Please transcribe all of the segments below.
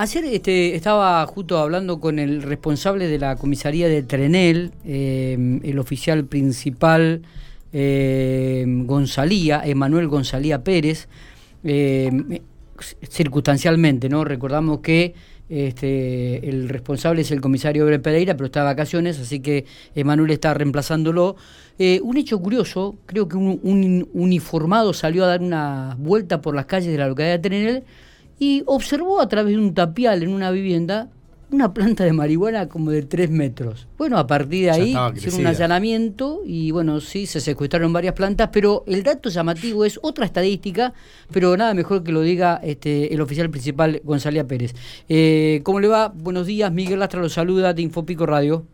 ayer este, estaba justo hablando con el responsable de la comisaría de Trenel, eh, el oficial principal eh, Gonzalía, Emanuel Gonzalía Pérez, eh, circunstancialmente, ¿no? Recordamos que este, el responsable es el comisario Ebre Pereira, pero está de vacaciones, así que Emanuel está reemplazándolo. Un hecho curioso, creo que un, un, uniformado salió a dar una vuelta por las calles de la localidad de Trenel y observó a través de un tapial en una vivienda una planta de marihuana como de tres metros. Bueno, a partir de ahí hicieron un allanamiento y bueno, sí, se secuestraron varias plantas, pero el dato llamativo es otra estadística, pero nada mejor que lo diga este, el oficial principal González Pérez. Eh, ¿Cómo le va? Buenos días, Miguel Lastra lo saluda de Infopico Radio.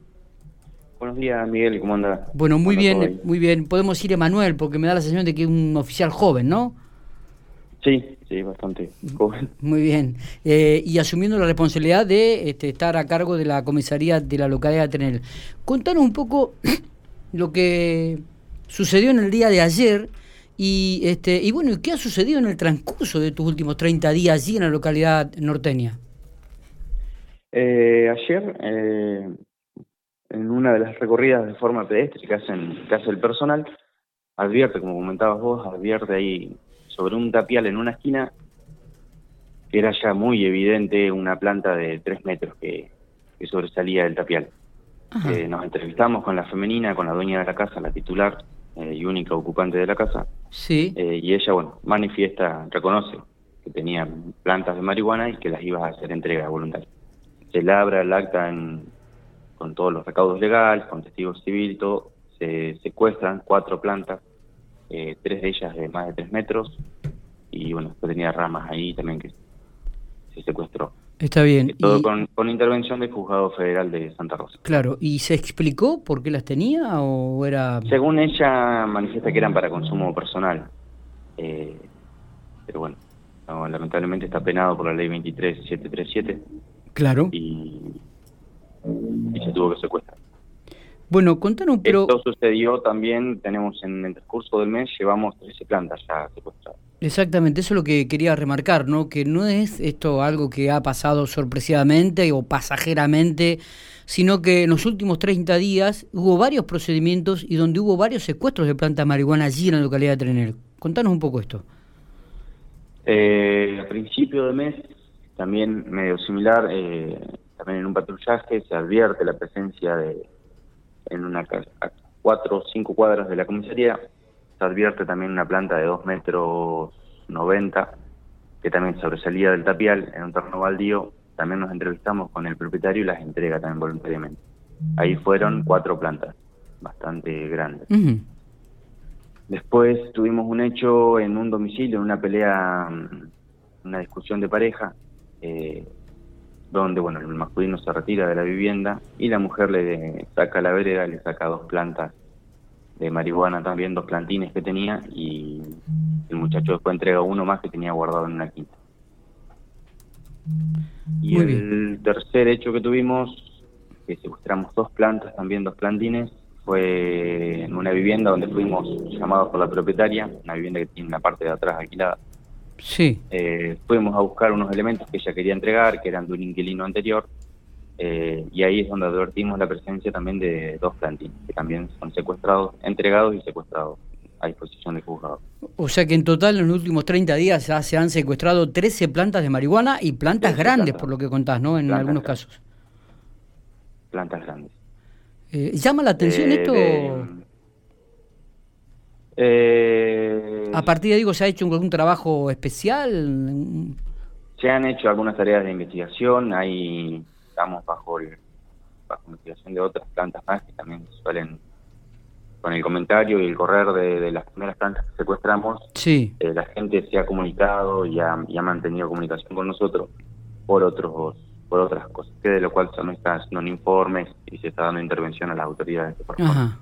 Buenos días, Miguel, ¿cómo anda? Bueno, muy bien, muy bien. Podemos ir Emanuel, porque me da la sensación de que es un oficial joven, ¿no? Sí, sí, bastante joven. Muy bien. Eh, y asumiendo la responsabilidad de este, estar a cargo de la comisaría de la localidad de Trenel. Contanos un poco lo que sucedió en el día de ayer y, este, y bueno, ¿qué ha sucedido en el transcurso de tus últimos 30 días allí en la localidad norteña? Eh, ayer, eh, en una de las recorridas de forma pedestre que, hacen, que hace el personal, advierte, como comentabas vos, advierte ahí sobre un tapial en una esquina, era ya muy evidente una planta de tres metros que, sobresalía del tapial. Eh, nos entrevistamos con la femenina, con la dueña de la casa, la titular eh, y única ocupante de la casa. Sí. Eh, y ella, bueno, manifiesta, reconoce que tenía plantas de marihuana y que las iba a hacer entrega voluntaria. Se labra el acta con todos los recaudos legales, con testigos civiles, todo. Se secuestran cuatro plantas eh, tres de ellas de más de tres metros, y bueno, después tenía ramas ahí también que se secuestró. Está bien. Todo con, con, intervención del Juzgado Federal de Santa Rosa. Claro, ¿y se explicó por qué las tenía o era...? Según ella, manifiesta que eran para consumo personal. Eh, pero bueno, lamentablemente está penado por la ley 23737. Claro. Y, y se tuvo que secuestrar. Bueno, contanos, pero... Esto sucedió también, tenemos en el transcurso del mes, llevamos 13 plantas ya secuestradas. Exactamente, eso es lo que quería remarcar, ¿no? Que no es esto algo que ha pasado sorpresivamente o pasajeramente, sino que en los últimos 30 días hubo varios procedimientos y donde hubo varios secuestros de plantas de marihuana allí en la localidad de Trenel. Contanos un poco esto. Eh, a principio de mes, también medio similar, eh, también en un patrullaje se advierte la presencia de en una casa, a cuatro o cinco cuadras de la comisaría, se advierte también una planta de dos metros noventa que también sobresalía del tapial en un terreno baldío. También nos entrevistamos con el propietario y las entrega también voluntariamente. Ahí fueron cuatro plantas, bastante grandes. Después tuvimos un hecho en un domicilio, en una pelea, mm, una discusión de pareja, eh, donde bueno el masculino se retira de la vivienda y la mujer le saca la vereda, le saca dos plantas de marihuana también, dos plantines que tenía y el muchacho después entrega uno más que tenía guardado en una quinta. Y el tercer hecho que tuvimos, que secuestramos dos plantas, también dos plantines, fue en una vivienda donde fuimos llamados por la propietaria, una vivienda que tiene una parte de atrás alquilada Sí. Eh, fuimos a buscar unos elementos que ella quería entregar, que eran de un inquilino anterior, eh, y ahí es donde advertimos la presencia también de dos plantines, que también son secuestrados, entregados y secuestrados a disposición del juzgado. O sea que en total en los últimos 30 días ya se han secuestrado 13 plantas de marihuana y plantas grandes, por lo que contás, ¿no? En algunos casos. Plantas grandes. Eh, ¿Llama la atención esto? Eh, a partir de digo, ¿se ha hecho algún trabajo especial? Se han hecho algunas tareas de investigación, ahí estamos bajo, el, bajo investigación de otras plantas más que también suelen, con el comentario y el correr de, las primeras plantas que secuestramos, sí. Eh, la gente se ha comunicado y ha, y ha, mantenido comunicación con nosotros por otros por otras cosas, que de lo cual son estas non informes y se está dando intervención a las autoridades que Ajá.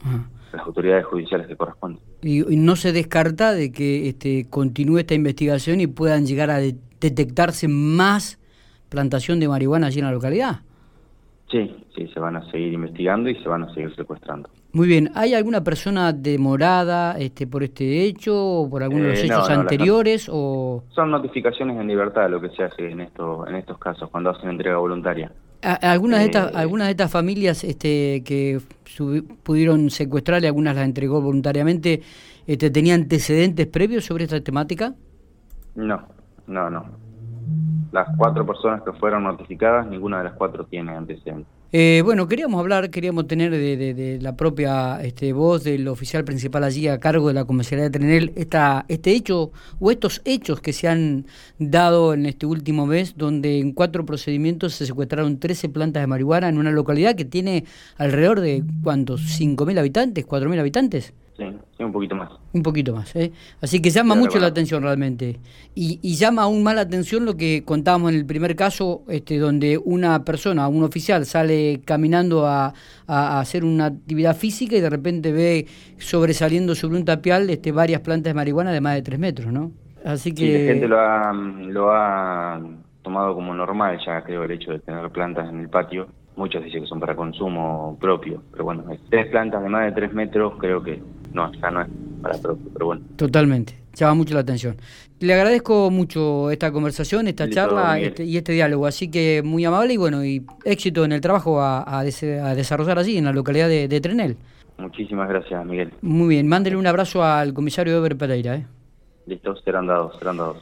Ajá las autoridades judiciales que corresponden. Y, no se descarta de que este, continúe esta investigación y puedan llegar a detectarse más plantación de marihuana allí en la localidad. Sí, sí, se van a seguir investigando y se van a seguir secuestrando. Muy bien, ¿hay alguna persona demorada este, por este hecho o por algunos de los Eh, no, hechos no, anteriores? o Son notificaciones en libertad lo que se hace en, esto, en estos casos, cuando hacen entrega voluntaria. Algunas, de estas, eh, algunas de estas familias este, que pudieron secuestrar y algunas las entregó voluntariamente, este, ¿tenía antecedentes previos sobre esta temática? No, no, no. Las cuatro personas que fueron notificadas, ninguna de las cuatro tiene antecedentes. Eh, bueno, queríamos hablar, queríamos tener de, la propia este, voz del oficial principal allí a cargo de la comisaría de Trenel esta, este hecho o estos hechos que se han dado en este último mes, donde en cuatro procedimientos se secuestraron 13 plantas de marihuana en una localidad que tiene alrededor de, ¿cuántos? ¿5.000 habitantes? ¿4.000 habitantes? Sí, sí, un poquito más. Un poquito más, ¿eh? Así que llama mucho la atención realmente. Y, y llama aún más la atención lo que contábamos en el primer caso, este, donde una persona, un oficial, sale caminando a, a- hacer una actividad física y de repente ve sobresaliendo sobre un tapial este, varias plantas de marihuana de más de tres metros, ¿no? Así que... Sí, la gente lo ha, lo ha tomado como normal ya, creo, el hecho de tener plantas en el patio. Muchos dicen que son para consumo propio, pero bueno, tres plantas de más de tres metros creo que no, ya no es para propio, pero bueno. Totalmente, llama mucho la atención. Le agradezco mucho esta conversación, esta Listo, charla este- y este diálogo, así que muy amable y bueno, y éxito en el trabajo a, a dese- a desarrollar allí, en la localidad de, de Trenel. Muchísimas gracias, Miguel. Muy bien, mándele un abrazo al comisario Eber Pereira. ¿eh? Listo, serán dados, serán dados.